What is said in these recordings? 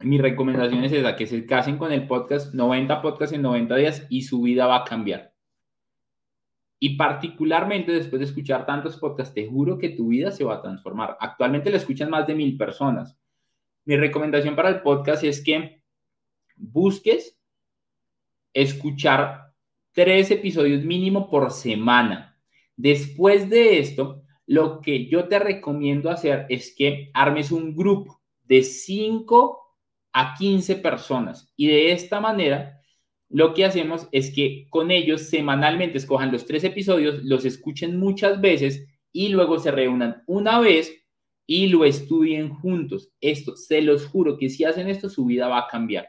mi recomendación es esa, que se casen con el podcast, 90 podcasts en 90 días y su vida va a cambiar. Y particularmente después de escuchar tantos podcasts, te juro que tu vida se va a transformar. Actualmente lo escuchan más de mil personas. Mi recomendación para el podcast es que busques escuchar tres episodios mínimo por semana. Después de esto, lo que yo te recomiendo hacer es que armes un grupo de 5 a 15 personas y de esta manera lo que hacemos es que con ellos semanalmente escojan los tres episodios, los escuchen muchas veces y luego se reúnan una vez y lo estudien juntos. Esto, se los juro que si hacen esto, su vida va a cambiar.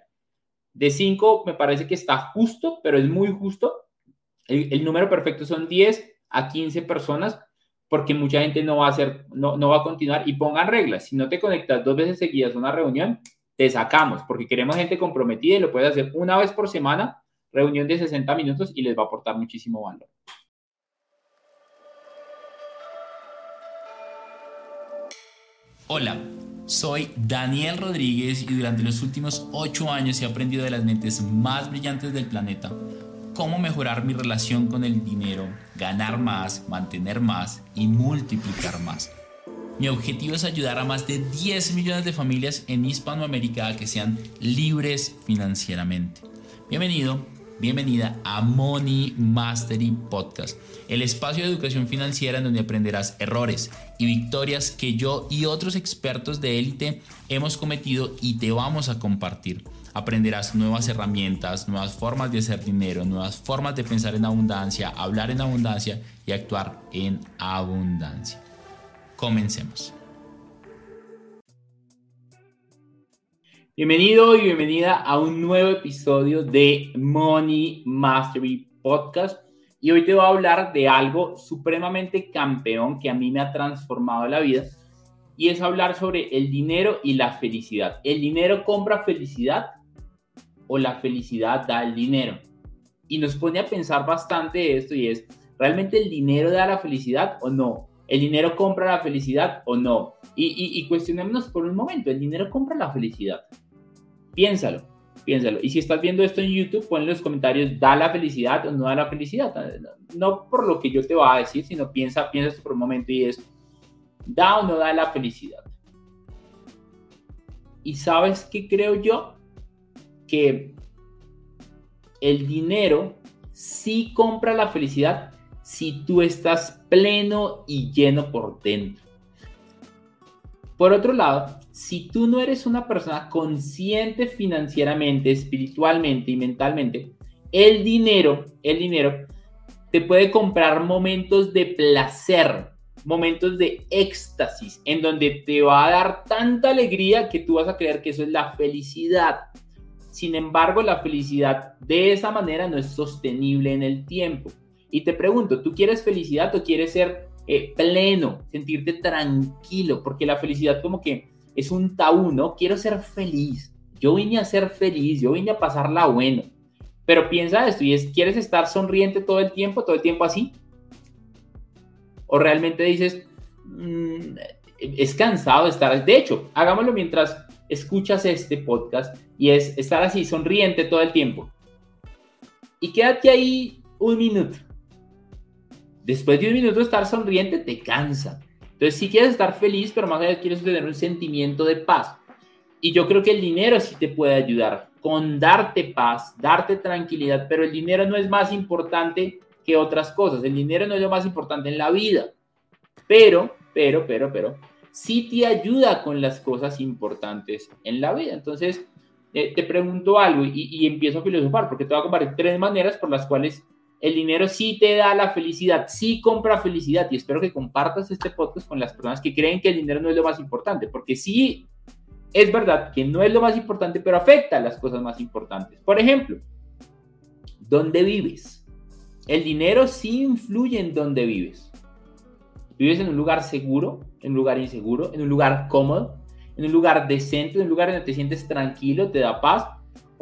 De cinco me parece que está justo, pero es muy justo. El, número perfecto son 10 a 15 personas porque mucha gente no va a hacer, no, no va a continuar y pongan reglas. Si no te conectas dos veces seguidas a una reunión, te sacamos, porque queremos gente comprometida y lo puedes hacer una vez por semana, reunión de 60 minutos y les va a aportar muchísimo valor. Hola, soy Daniel Rodríguez y durante los últimos 8 años he aprendido de las mentes más brillantes del planeta cómo mejorar mi relación con el dinero, ganar más, mantener más y multiplicar más. Mi objetivo es ayudar a más de 10 millones de familias en Hispanoamérica a que sean libres financieramente. Bienvenido, bienvenida a Money Mastery Podcast, el espacio de educación financiera en donde aprenderás errores y victorias que yo y otros expertos de élite hemos cometido y te vamos a compartir. Aprenderás nuevas herramientas, nuevas formas de hacer dinero, nuevas formas de pensar en abundancia, hablar en abundancia y actuar en abundancia. Comencemos. Bienvenido y bienvenida a un nuevo episodio de Money Mastery Podcast. Y hoy te voy a hablar de algo supremamente campeón que a mí me ha transformado la vida. Y es hablar sobre el dinero y la felicidad. ¿El dinero compra felicidad o la felicidad da el dinero? Y nos pone a pensar bastante esto y es, ¿realmente el dinero da la felicidad o no? ¿El dinero compra la felicidad o no? Y, cuestionémonos por un momento, ¿el dinero compra la felicidad? Piénsalo, piénsalo. Y si estás viendo esto en YouTube, pon en los comentarios, ¿da la felicidad o no da la felicidad? No por lo que yo te voy a decir, sino piensa, piensa por un momento y es, ¿da o no da la felicidad? Y sabes qué creo yo? Que el dinero sí compra la felicidad si tú estás pleno y lleno por dentro. Por otro lado, si tú no eres una persona consciente financieramente, espiritualmente y mentalmente, el dinero, el dinero te puede comprar momentos de placer, momentos de éxtasis, en donde te va a dar tanta alegría que tú vas a creer que eso es la felicidad. Sin embargo, la felicidad de esa manera no es sostenible en el tiempo. Y te pregunto, ¿tú quieres felicidad o quieres ser eh, pleno, sentirte tranquilo? Porque la felicidad como que es un tabú, ¿no? Quiero ser feliz. Yo vine a ser feliz, yo vine a pasarla bueno. Pero piensa esto y es, ¿quieres estar sonriente todo el tiempo, todo el tiempo así? O realmente dices, mm, es cansado estar. De hecho, hagámoslo mientras escuchas este podcast y es estar así, sonriente todo el tiempo. Y quédate ahí un minuto Después de un minuto estar sonriente, te cansa. Entonces, si quieres estar feliz, pero más allá quieres tener un sentimiento de paz. Y yo creo que el dinero sí te puede ayudar con darte paz, darte tranquilidad, pero el dinero no es más importante que otras cosas. El dinero no es lo más importante en la vida. Pero, pero, pero, pero, sí te ayuda con las cosas importantes en la vida. Entonces, eh, te pregunto algo y, y, empiezo a filosofar, porque te voy a compartir tres maneras por las cuales el dinero sí te da la felicidad, sí compra felicidad y espero que compartas este podcast con las personas que creen que el dinero no es lo más importante, porque sí es verdad que no es lo más importante, pero afecta a las cosas más importantes. Por ejemplo, ¿dónde vives? El dinero sí influye en dónde vives. ¿Vives en un lugar seguro, en un lugar inseguro, en un lugar cómodo, en un lugar decente, en un lugar donde te sientes tranquilo, te da paz?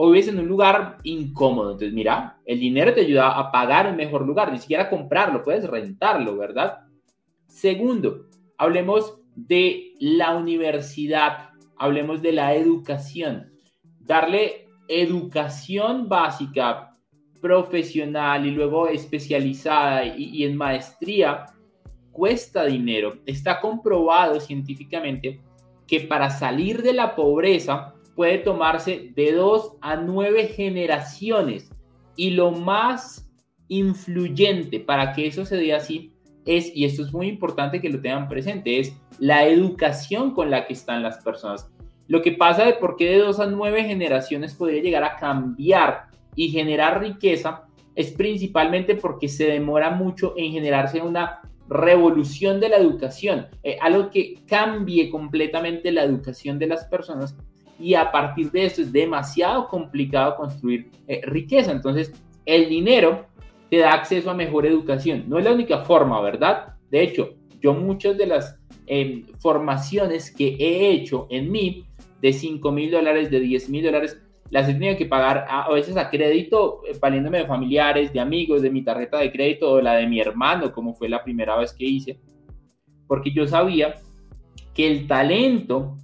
O vives en un lugar incómodo. Entonces, mira, el dinero te ayuda a pagar un mejor lugar, ni siquiera comprarlo, puedes rentarlo, ¿verdad? Segundo, hablemos de la universidad, hablemos de la educación. darle educación básica, profesional y luego especializada y, en maestría cuesta dinero. Está comprobado científicamente que para salir de la pobreza puede tomarse de dos a nueve generaciones y lo más influyente para que eso se dé así es, y esto es muy importante que lo tengan presente, es la educación con la que están las personas. Lo que pasa de por qué de dos a nueve generaciones podría llegar a cambiar y generar riqueza es principalmente porque se demora mucho en generarse una revolución de la educación, eh, algo que cambie completamente la educación de las personas y a partir de esto es demasiado complicado construir eh, riqueza. Entonces, el dinero te da acceso a mejor educación. No es la única forma, ¿verdad? De hecho, yo muchas de las em, formaciones que he hecho en mí, de 5 mil dólares, de 10 mil dólares, las he tenido que pagar a, veces a crédito, eh, valiéndome de familiares, de amigos, de mi tarjeta de crédito o la de mi hermano, como fue la primera vez que hice, porque yo sabía que el talento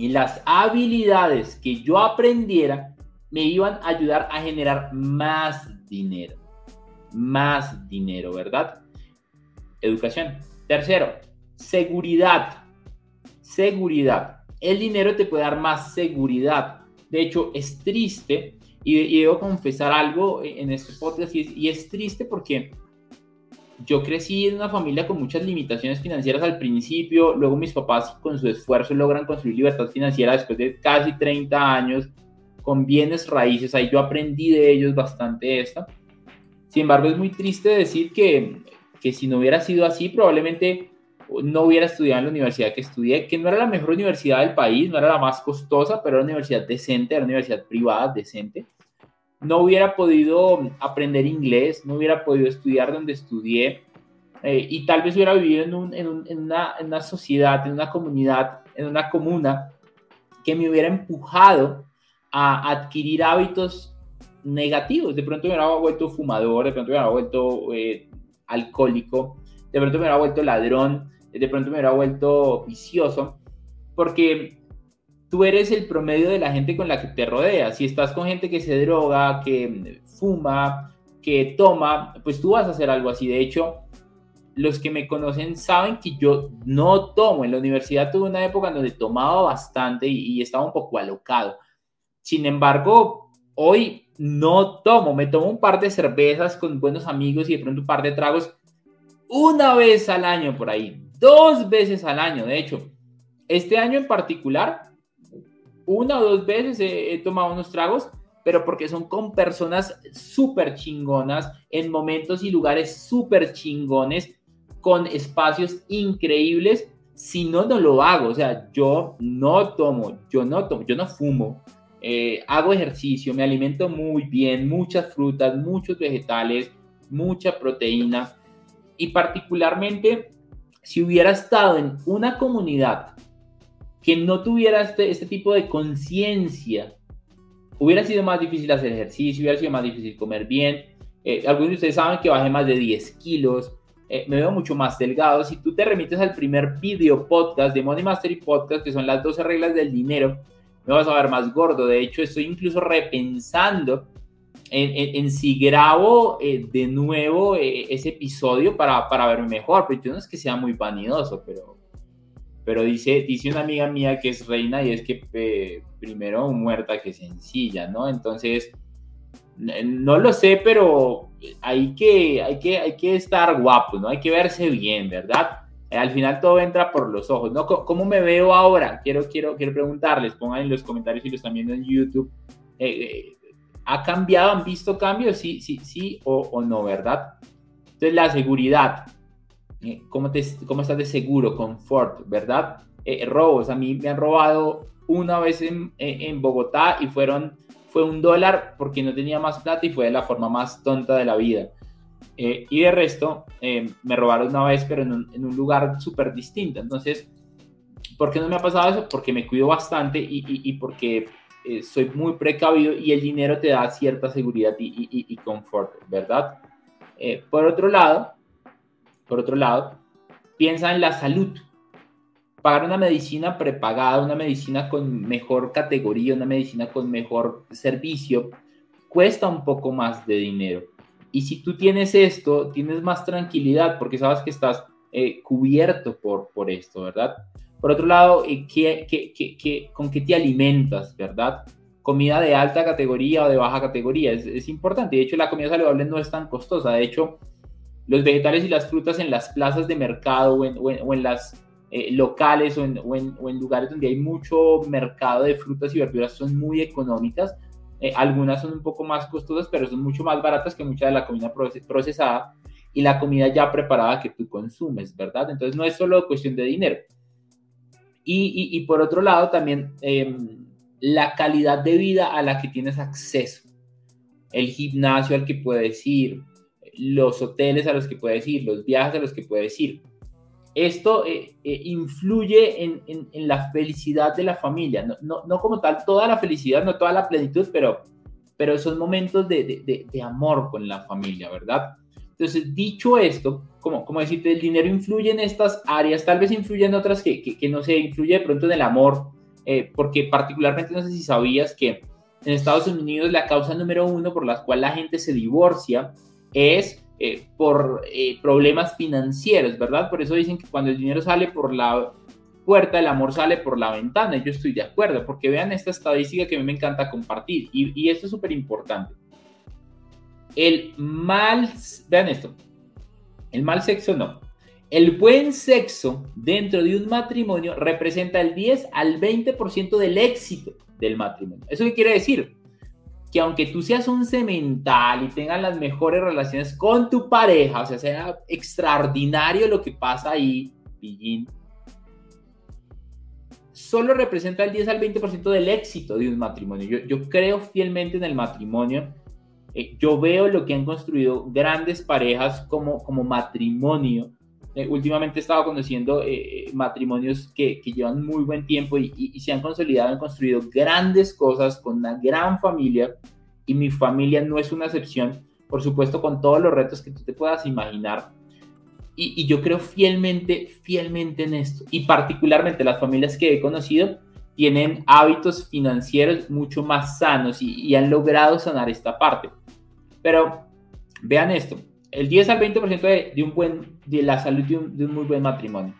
y las habilidades que yo aprendiera me iban a ayudar a generar más dinero más dinero, ¿verdad? Educación. Tercero, seguridad. Seguridad. El dinero te puede dar más seguridad. De hecho, es triste, y, debo confesar algo en este podcast, y es, triste porque yo crecí en una familia con muchas limitaciones financieras al principio, luego mis papás con su esfuerzo logran construir libertad financiera después de casi 30 años con bienes raíces, ahí yo aprendí de ellos bastante esta. Sin embargo, es muy triste decir que, que si no hubiera sido así, probablemente no hubiera estudiado en la universidad que estudié, que no era la mejor universidad del país, no era la más costosa, pero era una universidad decente, era una universidad privada decente. No hubiera podido aprender inglés, no hubiera podido estudiar donde estudié eh, y tal vez hubiera vivido en, un, en, un, en, una, en, una, sociedad, en una comunidad, en una comuna que me hubiera empujado a adquirir hábitos negativos. De pronto me hubiera vuelto fumador, de pronto me hubiera vuelto eh, alcohólico, de pronto me hubiera vuelto ladrón, de pronto me hubiera vuelto vicioso, porque tú eres el promedio de la gente con la que te rodeas. Si estás con gente que se droga, que fuma, que toma, pues tú vas a hacer algo así. De hecho, los que me conocen saben que yo no tomo. En la universidad tuve una época en donde tomaba bastante y, y estaba un poco alocado. Sin embargo, hoy no tomo, me tomo un par de cervezas con buenos amigos y de pronto un par de tragos una vez al año por ahí, dos veces al año, de hecho. Este año en particular, una o dos veces he, tomado unos tragos, pero porque son con personas súper chingonas, en momentos y lugares súper chingones, con espacios increíbles. Si no, no lo hago. O sea, yo no tomo, yo no tomo, yo no fumo, eh, hago ejercicio, me alimento muy bien, muchas frutas, muchos vegetales, mucha proteína y particularmente si hubiera estado en una comunidad que no tuviera este, este tipo de conciencia, hubiera sido más difícil hacer ejercicio, hubiera sido más difícil comer bien. Eh, algunos de ustedes saben que bajé más de 10 kilos, eh, me veo mucho más delgado. Si tú te remites al primer video podcast de Money Mastery Podcast, que son las 12 reglas del dinero, me vas a ver más gordo. De hecho, estoy incluso repensando en, si grabo eh, de nuevo eh, ese episodio para, para verme mejor. Pero yo no es que sea muy vanidoso, pero, pero dice, dice una amiga mía que es reina y es que eh, primero muerta que sencilla, ¿no? Entonces, no lo sé, pero hay que, hay que, hay que estar guapo, ¿no? Hay que verse bien, ¿verdad? Eh, al final todo entra por los ojos, ¿no? ¿Cómo me veo ahora? Quiero, quiero, quiero preguntarles, pongan en los comentarios si lo están viendo en YouTube. Eh, eh, ¿Ha cambiado? ¿Han visto cambios? Sí, sí, sí o, no, ¿verdad? Entonces, la seguridad. ¿Cómo, te, ¿Cómo estás de seguro? Confort, ¿verdad? robos. A mí me han robado una vez en, en Bogotá y fueron, fue un dólar porque no tenía más plata y fue de la forma más tonta de la vida. Eh, y de resto, eh, me robaron una vez, pero en un, lugar súper distinto. Entonces, ¿por qué no me ha pasado eso? Porque me cuido bastante y, porque eh, soy muy precavido y el dinero te da cierta seguridad y, y confort, ¿verdad? por otro lado, por otro lado, piensa en la salud. pagar una medicina prepagada, una medicina con mejor categoría, una medicina con mejor servicio, cuesta un poco más de dinero. Y si tú tienes esto, tienes más tranquilidad porque sabes que estás eh, cubierto por, por esto, ¿verdad? Por otro lado, eh, ¿qué, con qué te alimentas, verdad? Comida de alta categoría o de baja categoría es, es importante. De hecho, la comida saludable no es tan costosa. De hecho, los vegetales y las frutas en las plazas de mercado o en, o las eh, locales o en, lugares donde hay mucho mercado de frutas y verduras son muy económicas. Eh, algunas son un poco más costosas, pero son mucho más baratas que mucha de la comida procesada y la comida ya preparada que tú consumes, ¿verdad? Entonces no es solo cuestión de dinero. Y, y, por otro lado, también em, la calidad de vida a la que tienes acceso, el gimnasio al que puedes ir, los hoteles a los que puedes ir, los viajes a los que puedes ir. Esto eh, eh, influye en, en, la felicidad de la familia, no, no, no, como tal toda la felicidad, no toda la plenitud, pero, pero son momentos de, de, de amor con la familia, ¿verdad? Entonces, dicho esto, como, como decirte, el dinero influye en estas áreas, tal vez influye en otras que, que, no sé, influye de pronto en el amor, eh, porque particularmente no sé si sabías que en Estados Unidos la causa número uno por la cual la gente se divorcia es eh, por eh, problemas financieros, ¿verdad? Por eso dicen que cuando el dinero sale por la puerta, el amor sale por la ventana. Yo estoy de acuerdo, porque vean esta estadística que a mí me encanta compartir. Y, y esto es súper importante. El mal, vean esto, el mal sexo no. El buen sexo dentro de un matrimonio representa el 10 al 20% del éxito del matrimonio. ¿Eso qué quiere decir? Que aunque tú seas un cemental y tengas las mejores relaciones con tu pareja, o sea, sea extraordinario lo que pasa ahí, pillín, solo representa el 10 al 20% del éxito de un matrimonio. Yo, yo creo fielmente en el matrimonio eh, yo veo lo que han construido grandes parejas como, como matrimonio. Eh, últimamente he estado conociendo eh, matrimonios que, llevan muy buen tiempo y, se han consolidado, han construido grandes cosas con una gran familia y mi familia no es una excepción, por supuesto con todos los retos que tú te puedas imaginar. Y, y yo creo fielmente, fielmente en esto. Y particularmente las familias que he conocido tienen hábitos financieros mucho más sanos y han logrado sanar esta parte. Pero vean esto, el 10 al 20% de, de, un buen, de la salud de un, de un muy buen matrimonio.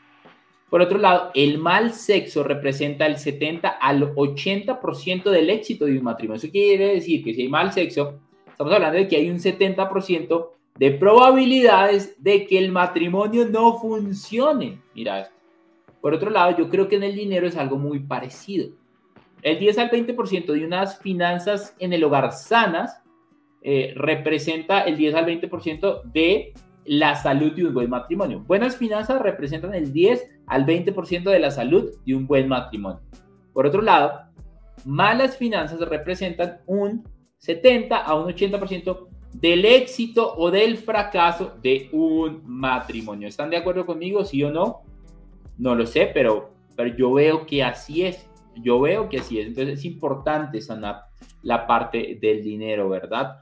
Por otro lado, el mal sexo representa el 70 al 80% del éxito de un matrimonio. Eso quiere decir que si hay mal sexo, estamos hablando de que hay un 70% de probabilidades de que el matrimonio no funcione. Mira esto. Por otro lado, yo creo que en el dinero es algo muy parecido. El 10 al 20% de unas finanzas en el hogar sanas eh, representa el 10 al 20% de la salud de un buen matrimonio. Buenas finanzas representan el 10 al 20% de la salud de un buen matrimonio. Por otro lado, malas finanzas representan un 70 a un 80% del éxito o del fracaso de un matrimonio. ¿Están de acuerdo conmigo, sí o no? No lo sé, pero, pero yo veo que así es. Yo veo que así es. Entonces es importante sanar la parte del dinero, ¿verdad?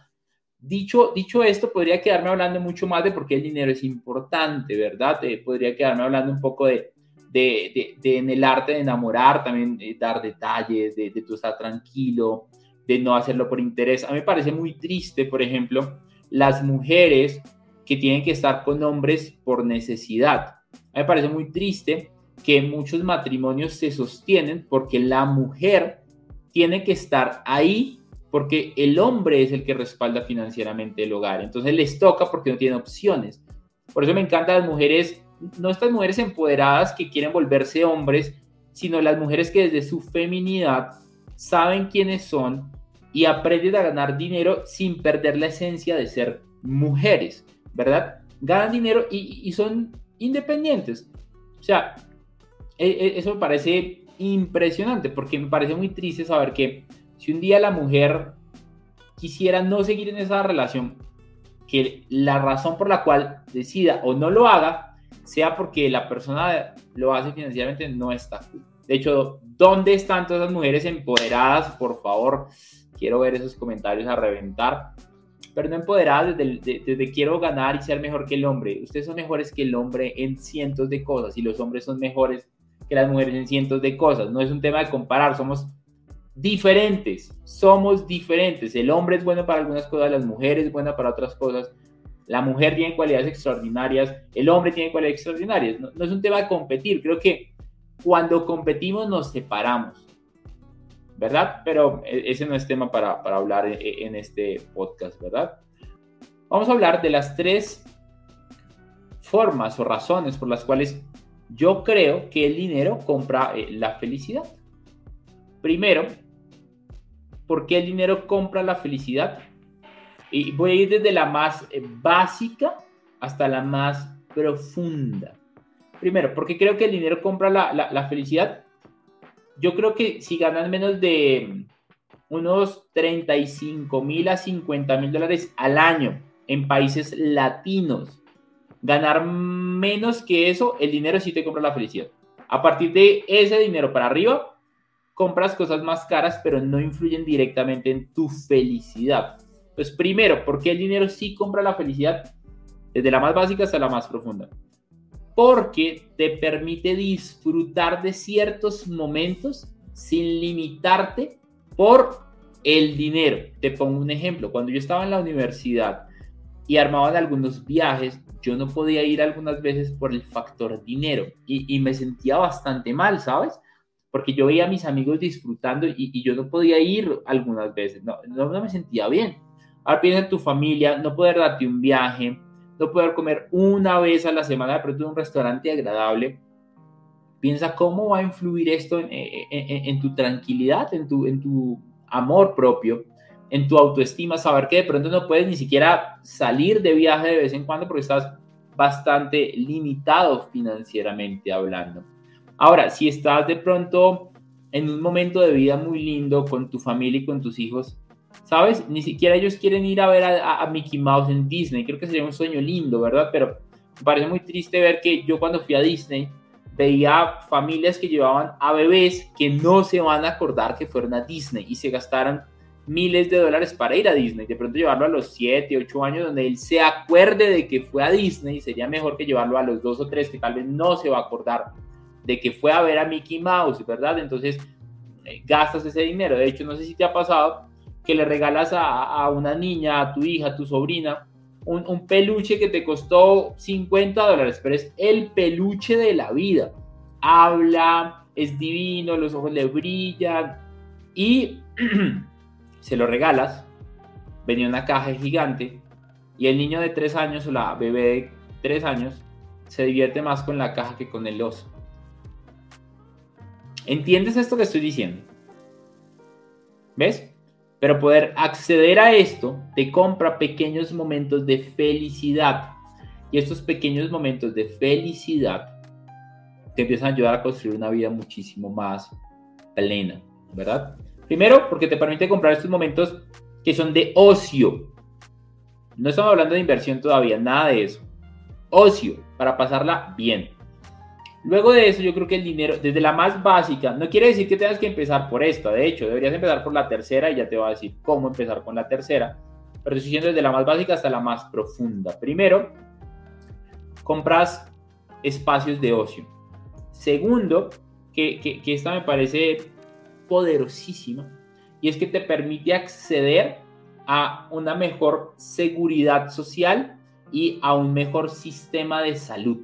Dicho, dicho esto, podría quedarme hablando mucho más de por qué el dinero es importante, ¿verdad? Eh, podría quedarme hablando un poco de, de, de, en el arte de enamorar, también eh, dar detalles, de, de tú estar tranquilo, de no hacerlo por interés. A mí me parece muy triste, por ejemplo, las mujeres que tienen que estar con hombres por necesidad. A mí me parece muy triste que muchos matrimonios se sostienen porque la mujer tiene que estar ahí porque el hombre es el que respalda financieramente el hogar. Entonces les toca porque no tiene opciones. Por eso me encantan las mujeres, no estas mujeres empoderadas que quieren volverse hombres, sino las mujeres que desde su feminidad saben quiénes son y aprenden a ganar dinero sin perder la esencia de ser mujeres, ¿verdad? Ganan dinero y, son independientes. O sea, e, e, eso me parece impresionante porque me parece muy triste saber que si un día la mujer quisiera no seguir en esa relación, que la razón por la cual decida o no lo haga sea porque la persona lo hace financieramente no está. De hecho, ¿dónde están todas las mujeres empoderadas? Por favor, quiero ver esos comentarios a reventar. Pero no empoderadas desde, desde, quiero ganar y ser mejor que el hombre. Ustedes son mejores que el hombre en cientos de cosas y los hombres son mejores que las mujeres en cientos de cosas. No es un tema de comparar, somos diferentes, somos diferentes. El hombre es bueno para algunas cosas, las mujeres es buena para otras cosas. La mujer tiene cualidades extraordinarias, el hombre tiene cualidades extraordinarias. No, es un tema de competir, creo que cuando competimos nos separamos, ¿verdad? Pero e, ese no es tema para, para hablar e, e, en este podcast, ¿verdad? Vamos a hablar de las tres formas o razones por las cuales yo creo que el dinero compra eh, la felicidad. Primero, ¿por qué el dinero compra la felicidad? Y voy a ir desde la más eh, básica hasta la más profunda. Primero, ¿por qué creo que el dinero compra la, felicidad? Yo creo que si ganan menos de unos 35 mil a 50 mil dólares al año en países latinos, ganar menos que eso, el dinero sí te compra la felicidad. A partir de ese dinero para arriba, compras cosas más caras, pero no influyen directamente en tu felicidad. Pues primero, ¿por qué el dinero sí compra la felicidad? Desde la más básica hasta la más profunda. Porque te permite disfrutar de ciertos momentos sin limitarte por el dinero. Te pongo un ejemplo. Cuando yo estaba en la universidad y armaban algunos viajes, yo no podía ir algunas veces por el factor dinero y, me sentía bastante mal, ¿sabes? Porque yo veía a mis amigos disfrutando y, yo no podía ir algunas veces, no, no, no me sentía bien. Ahora piensa en tu familia, no poder darte un viaje, no poder comer una vez a la semana de pronto en un restaurante agradable. Piensa cómo va a influir esto en, tu tranquilidad, en tu, en tu amor propio, en tu autoestima, saber que de pronto no puedes ni siquiera salir de viaje de vez en cuando porque estás bastante limitado financieramente hablando. Ahora, si estás de pronto en un momento de vida muy lindo con tu familia y con tus hijos, ¿sabes? Ni siquiera ellos quieren ir a ver a, Mickey Mouse en Disney. Creo que sería un sueño lindo, ¿verdad? Pero me parece muy triste ver que yo cuando fui a Disney veía familias que llevaban a bebés que no se van a acordar que fueron a Disney y se gastaron miles de dólares para ir a Disney. De pronto llevarlo a los 7, 8 años donde él se acuerde de que fue a Disney sería mejor que llevarlo a los 2 o 3 que tal vez no se va a acordar de que fue a ver a Mickey Mouse, ¿verdad? Entonces eh, gastas ese dinero. De hecho, no sé si te ha pasado, que le regalas a, una niña, a tu hija, a tu sobrina, un, peluche que te costó 50 dólares, pero es el peluche de la vida. Habla, es divino, los ojos le brillan y se lo regalas. Venía una caja gigante y el niño de 3 años o la bebé de 3 años se divierte más con la caja que con el oso. ¿Entiendes esto que estoy diciendo? ¿Ves? Pero poder acceder a esto te compra pequeños momentos de felicidad. Y estos pequeños momentos de felicidad te empiezan a ayudar a construir una vida muchísimo más plena, ¿verdad? Primero, porque te permite comprar estos momentos que son de ocio. No estamos hablando de inversión todavía, nada de eso. Ocio, para pasarla bien. Luego de eso, yo creo que el dinero, desde la más básica, no quiere decir que tengas que empezar por esta, de hecho, deberías empezar por la tercera y ya te voy a decir cómo empezar con la tercera, pero estoy diciendo desde la más básica hasta la más profunda. Primero, compras espacios de ocio. Segundo, que, que esta me parece poderosísima, y es que te permite acceder a una mejor seguridad social y a un mejor sistema de salud.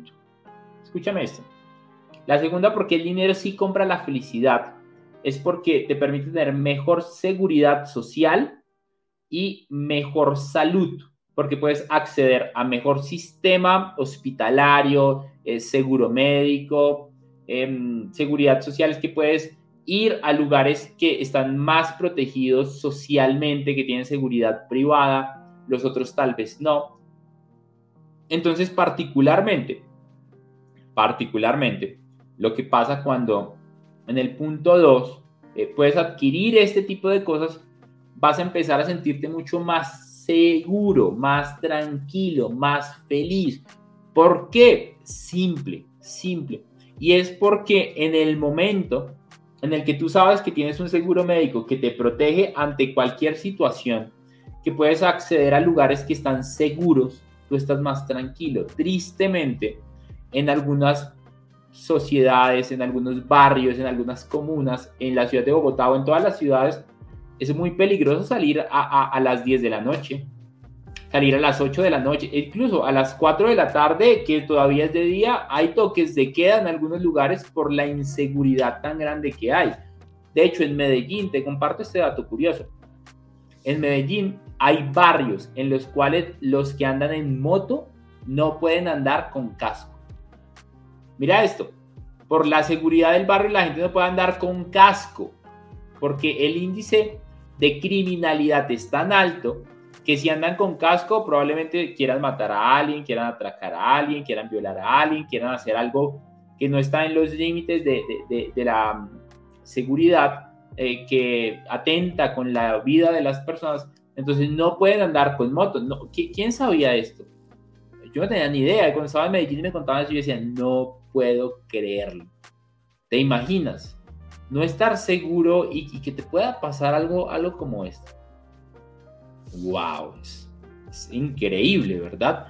Escúchame esto. La segunda, porque el dinero sí compra la felicidad, es porque te permite tener mejor seguridad social y mejor salud, porque puedes acceder a mejor sistema hospitalario, eh, seguro médico, em, seguridad social, es que puedes ir a lugares que están más protegidos socialmente, que tienen seguridad privada, los otros tal vez no. Entonces, particularmente, particularmente, lo que pasa cuando en el punto 2 eh, puedes adquirir este tipo de cosas, vas a empezar a sentirte mucho más seguro, más tranquilo, más feliz. ¿Por qué? Simple, simple. Y es porque en el momento en el que tú sabes que tienes un seguro médico que te protege ante cualquier situación, que puedes acceder a lugares que están seguros, tú estás más tranquilo. Tristemente, en algunas sociedades, en algunos barrios, en algunas comunas, en la ciudad de Bogotá o en todas las ciudades, es muy peligroso salir a, a, las 10 de la noche, salir a las 8 de la noche, incluso a las 4 de la tarde, que todavía es de día, hay toques de queda en algunos lugares por la inseguridad tan grande que hay. De hecho, en Medellín, te comparto este dato curioso, en Medellín hay barrios en los cuales los que andan en moto no pueden andar con casco. Mira esto, por la seguridad del barrio la gente no puede andar con casco, porque el índice de criminalidad es tan alto que si andan con casco probablemente quieran matar a alguien, quieran atracar a alguien, quieran violar a alguien, quieran hacer algo que no está en los límites de, la mm, seguridad, eh, que atenta con la vida de las personas. Entonces no pueden andar con motos. No, ¿Quién sabía esto? Yo no tenía ni idea. Cuando estaba en Medellín y me contaban eso, yo decía, no puedo creerlo. ¿Te imaginas? No estar seguro y, que te pueda pasar algo, algo como esto. ¡Wow! Es, increíble, ¿verdad?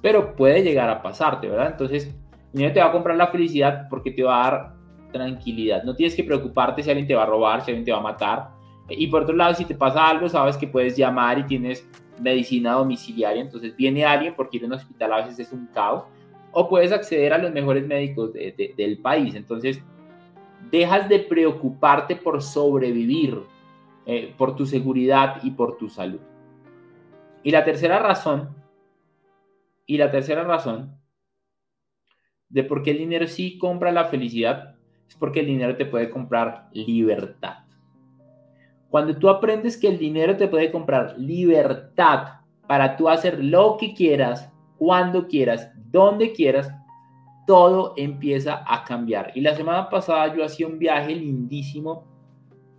Pero puede llegar a pasarte, ¿verdad? Entonces, no te va a comprar la felicidad porque te va a dar tranquilidad. No tienes que preocuparte si alguien te va a robar, si alguien te va a matar. Y por otro lado, si te pasa algo, sabes que puedes llamar y tienes medicina domiciliaria, entonces viene alguien porque ir a un hospital a veces es un caos, o puedes acceder a los mejores médicos del país, entonces dejas de preocuparte por sobrevivir, eh, por tu seguridad y por tu salud. Y la tercera razón, y la tercera razón de por qué el dinero sí compra la felicidad, es porque el dinero te puede comprar libertad. Cuando tú aprendes que el dinero te puede comprar libertad para tú hacer lo que quieras, cuando quieras, donde quieras, todo empieza a cambiar. Y la semana pasada yo hacía un viaje lindísimo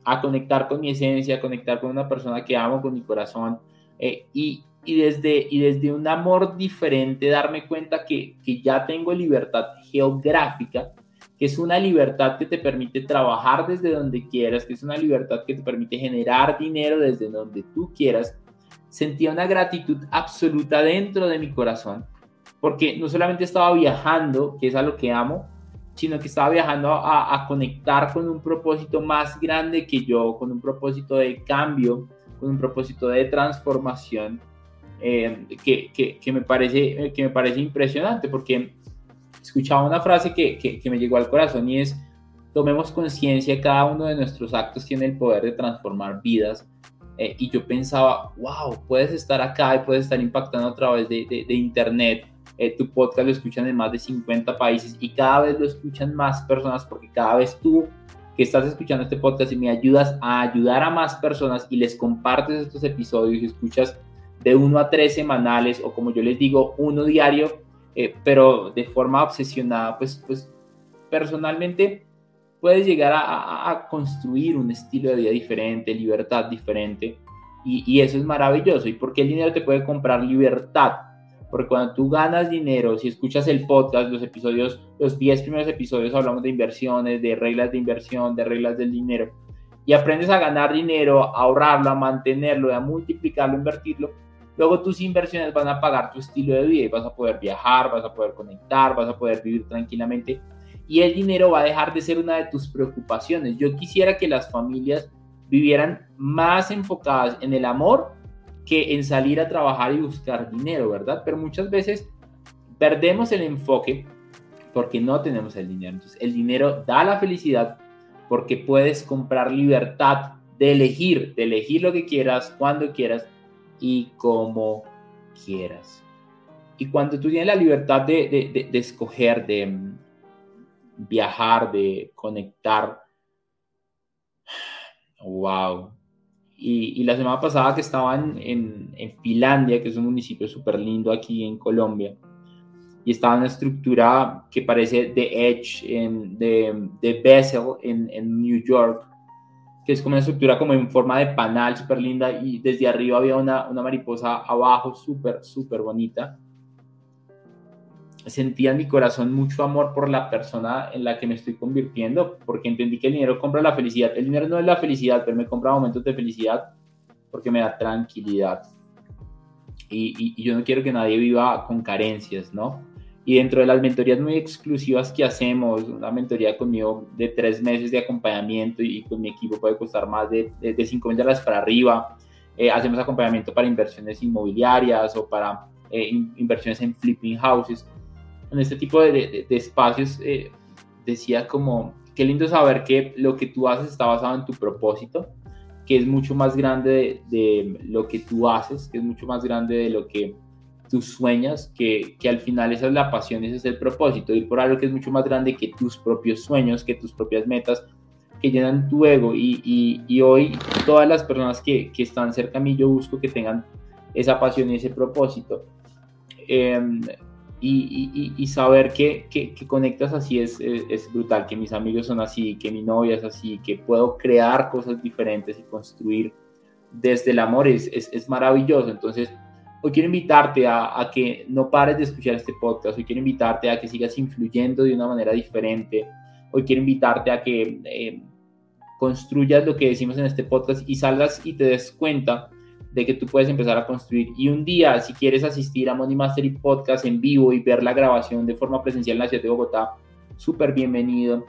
a conectar con mi esencia, a conectar con una persona que amo con mi corazón eh, y, desde, y desde un amor diferente darme cuenta que, que ya tengo libertad geográfica que es una libertad que te permite trabajar desde donde quieras, que es una libertad que te permite generar dinero desde donde tú quieras, sentía una gratitud absoluta dentro de mi corazón, porque no solamente estaba viajando, que es a lo que amo, sino que estaba viajando a, conectar con un propósito más grande que yo, con un propósito de cambio, con un propósito de transformación, eh, que, que, que, me parece, que me parece impresionante, porque escuchaba una frase que, que, me llegó al corazón y es, tomemos conciencia, cada uno de nuestros actos tiene el poder de transformar vidas. Eh, y yo pensaba, wow, puedes estar acá y puedes estar impactando a través de, de, Internet. Eh, tu podcast lo escuchan en más de 50 países y cada vez lo escuchan más personas porque cada vez tú que estás escuchando este podcast y me ayudas a ayudar a más personas y les compartes estos episodios y escuchas de uno a tres semanales o como yo les digo, uno diario, eh, pero de forma obsesionada, pues, pues personalmente puedes llegar a, construir un estilo de vida diferente, libertad diferente, y, y, eso es maravilloso. ¿Y por qué el dinero te puede comprar libertad? Porque cuando tú ganas dinero, si escuchas el podcast, los episodios, los 10 primeros episodios hablamos de inversiones, de reglas de inversión, de reglas del dinero, y aprendes a ganar dinero, a ahorrarlo, a mantenerlo, a multiplicarlo, a invertirlo, Luego tus inversiones van a pagar tu estilo de vida y vas a poder viajar, vas a poder conectar, vas a poder vivir tranquilamente y el dinero va a dejar de ser una de tus preocupaciones. Yo quisiera que las familias vivieran más enfocadas en el amor que en salir a trabajar y buscar dinero, ¿verdad? Pero muchas veces perdemos el enfoque porque no tenemos el dinero. Entonces, el dinero da la felicidad porque puedes comprar libertad de elegir, de elegir lo que quieras, cuando quieras y como quieras. Y cuando tú tienes la libertad de, escoger, de mm, viajar, de conectar, wow. Y, la semana pasada que estaban en, en, Finlandia, que es un municipio súper lindo aquí en Colombia, y estaba una estructura que parece de Edge, en, de, de Bessel en, en New York, que es como una estructura como en forma de panal súper linda y desde arriba había una, una mariposa abajo súper, súper bonita. Sentía en mi corazón mucho amor por la persona en la que me estoy convirtiendo, porque entendí que el dinero compra la felicidad. El dinero no es la felicidad, pero me compra momentos de felicidad porque me da tranquilidad. Y, y, yo no quiero que nadie viva con carencias, ¿no? Y dentro de las mentorías muy exclusivas que hacemos, una mentoría conmigo de tres meses de acompañamiento y, con mi equipo puede costar más de, de, 5 mil dólares para arriba. Eh, hacemos acompañamiento para inversiones inmobiliarias o para eh, inversiones en flipping houses. En este tipo de, de espacios eh, decía como, qué lindo saber que lo que tú haces está basado en tu propósito, que es mucho más grande de, de lo que tú haces, que es mucho más grande de lo que tus sueños, que, que, al final esa es la pasión, ese es el propósito, ir por algo que es mucho más grande que tus propios sueños, que tus propias metas, que llenan tu ego. Y, y, y hoy todas las personas que, que, están cerca a mí, yo busco que tengan esa pasión y ese propósito. Em, y, y, saber que, que, conectas así es, es, brutal, que mis amigos son así, que mi novia es así, que puedo crear cosas diferentes y construir desde el amor es, es, es maravilloso. Entonces, Hoy quiero invitarte a, que no pares de escuchar este podcast. Hoy quiero invitarte a que sigas influyendo de una manera diferente. Hoy quiero invitarte a que eh, construyas lo que decimos en este podcast y salgas y te des cuenta de que tú puedes empezar a construir. Y un día, si quieres asistir a Money Mastery Podcast en vivo y ver la grabación de forma presencial en la ciudad de Bogotá, súper bienvenido.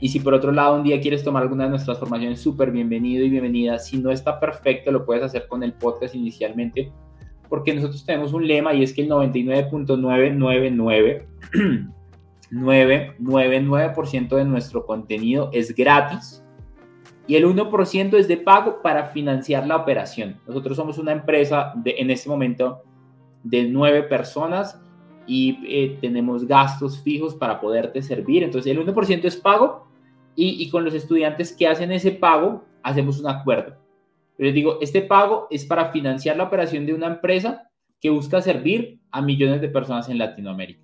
Y si por otro lado un día quieres tomar alguna de nuestras formaciones, súper bienvenido y bienvenida. Si no está perfecto, lo puedes hacer con el podcast inicialmente porque nosotros tenemos un lema y es que el 99.999 999% de nuestro contenido es gratis y el 1% es de pago para financiar la operación. Nosotros somos una empresa de, en este momento de nueve personas y eh, tenemos gastos fijos para poderte servir. Entonces el 1% es pago y, y con los estudiantes que hacen ese pago hacemos un acuerdo les digo, este pago es para financiar la operación de una empresa que busca servir a millones de personas en Latinoamérica.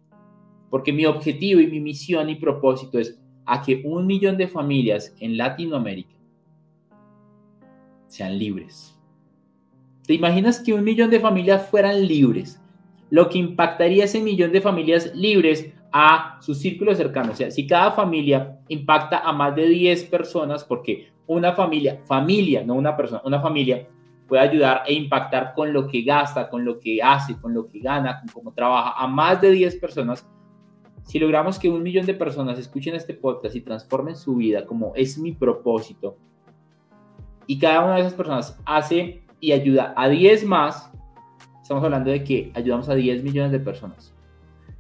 Porque mi objetivo y mi misión y propósito es a que un millón de familias en Latinoamérica sean libres. ¿Te imaginas que un millón de familias fueran libres? Lo que impactaría ese millón de familias libres a su círculo cercano. O sea, si cada familia impacta a más de 10 personas, porque una familia, familia, no una persona, una familia puede ayudar e impactar con lo que gasta, con lo que hace, con lo que gana, con cómo trabaja a más de 10 personas. Si logramos que un millón de personas escuchen este podcast y transformen su vida, como es mi propósito, y cada una de esas personas hace y ayuda a 10 más, estamos hablando de que ayudamos a 10 millones de personas.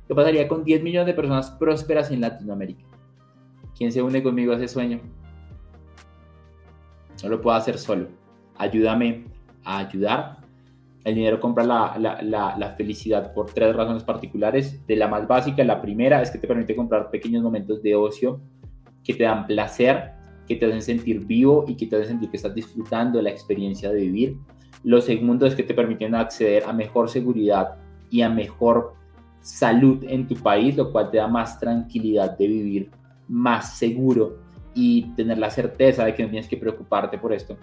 ¿Qué pasaría con 10 millones de personas prósperas en Latinoamérica? ¿Quién se une conmigo a ese sueño? No lo puedo hacer solo. Ayúdame a ayudar. El dinero compra la, la, la, felicidad por tres razones particulares. De la más básica, la primera es que te permite comprar pequeños momentos de ocio que te dan placer, que te hacen sentir vivo y que te hacen sentir que estás disfrutando de la experiencia de vivir. Lo segundo es que te permiten acceder a mejor seguridad y a mejor salud en tu país, lo cual te da más tranquilidad de vivir más seguro y tener la certeza de que no tienes que preocuparte por esto.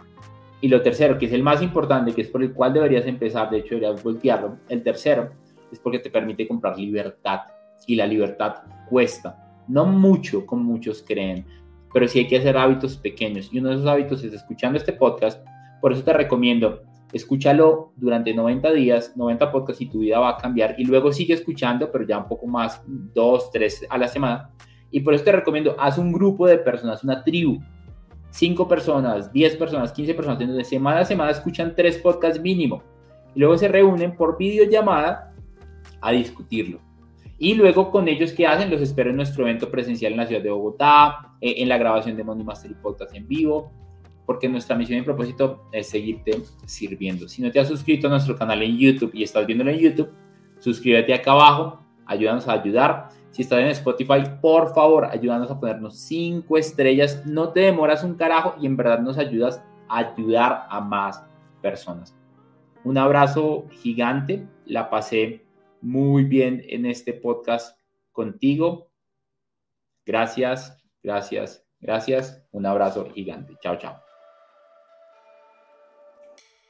Y lo tercero, que es el más importante, que es por el cual deberías empezar, de hecho deberías voltearlo, el tercero es porque te permite comprar libertad y la libertad cuesta, no mucho como muchos creen, pero sí hay que hacer hábitos pequeños y uno de esos hábitos es escuchando este podcast, por eso te recomiendo, escúchalo durante 90 días, 90 podcasts y tu vida va a cambiar y luego sigue escuchando, pero ya un poco más, dos, tres a la semana y por eso te recomiendo, haz un grupo de personas, una tribu. Cinco personas, diez personas, quince personas, en donde semana a semana escuchan tres podcasts mínimo. Y luego se reúnen por videollamada a discutirlo. Y luego con ellos, ¿qué hacen? Los espero en nuestro evento presencial en la ciudad de Bogotá, eh, en la grabación de Money Mastery Podcast en vivo, porque nuestra misión y propósito es seguirte sirviendo. Si no te has suscrito a nuestro canal en YouTube y estás viéndolo en YouTube, suscríbete acá abajo, ayúdanos a ayudar. Si estás en Spotify, por favor, ayúdanos a ponernos cinco estrellas. No te demoras un carajo y en verdad nos ayudas a ayudar a más personas. Un abrazo gigante. La pasé muy bien en este podcast contigo. Gracias, gracias, gracias. Un abrazo gigante. Chao, chao.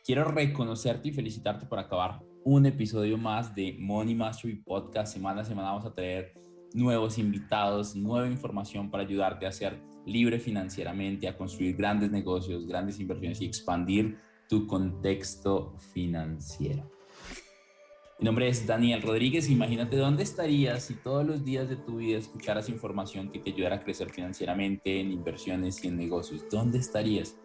Quiero reconocerte y felicitarte por acabar un episodio más de Money Mastery Podcast. Semana a semana vamos a tener nuevos invitados, nueva información para ayudarte a ser libre financieramente, a construir grandes negocios, grandes inversiones y expandir tu contexto financiero. Mi nombre es Daniel Rodríguez. Imagínate dónde estarías si todos los días de tu vida escucharas información que te ayudara a crecer financieramente en inversiones y en negocios. ¿Dónde estarías?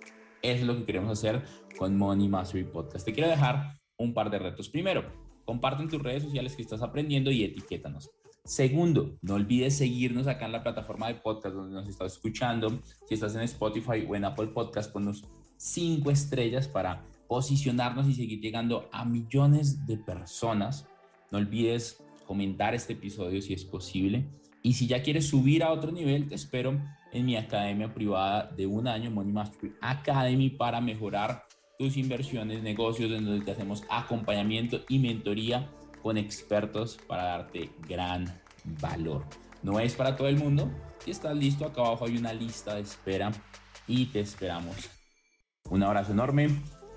Es lo que queremos hacer con Money Mastery Podcast. Te quiero dejar un par de retos. Primero, comparte en tus redes sociales que estás aprendiendo y etiquétanos. Segundo, no olvides seguirnos acá en la plataforma de podcast donde nos estás escuchando. Si estás en Spotify o en Apple Podcast, ponnos cinco estrellas para posicionarnos y seguir llegando a millones de personas. No olvides comentar este episodio si es posible. Y si ya quieres subir a otro nivel, te espero en mi academia privada de un año, Money Mastery Academy, para mejorar tus inversiones, negocios, en donde te hacemos acompañamiento y mentoría con expertos para darte gran valor. No es para todo el mundo. Si estás listo, acá abajo hay una lista de espera y te esperamos. Un abrazo enorme